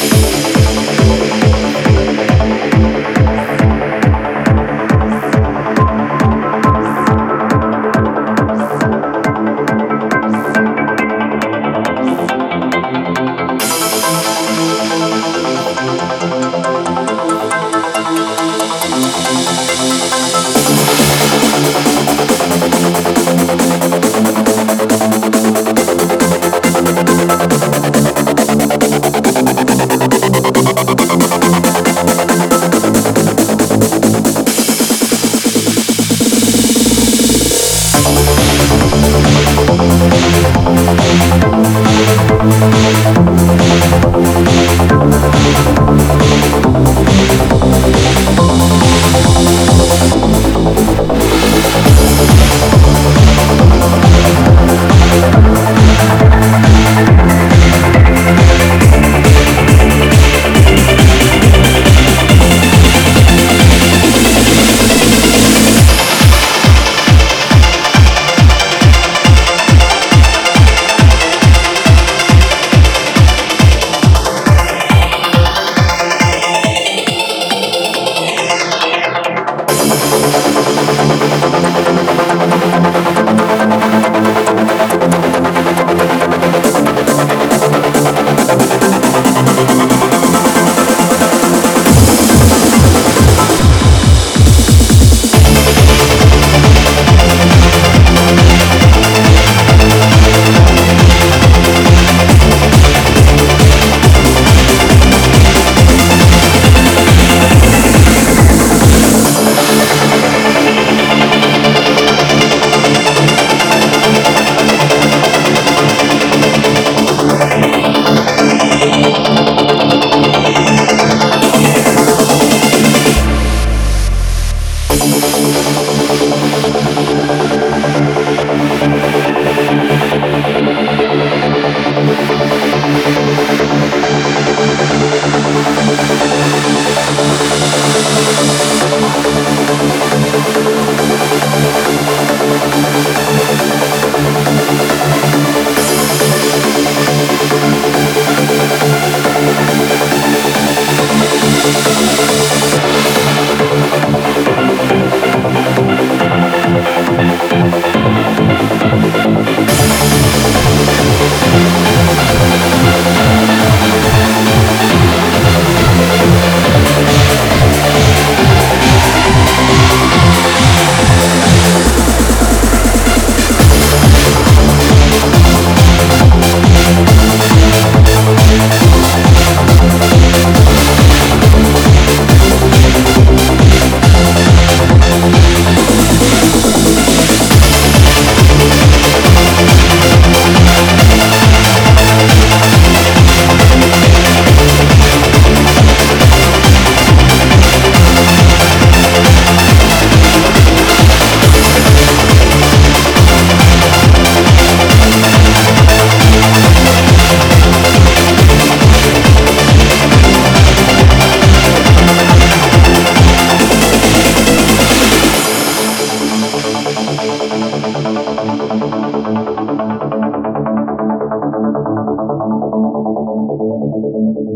Thank ఉంటుంది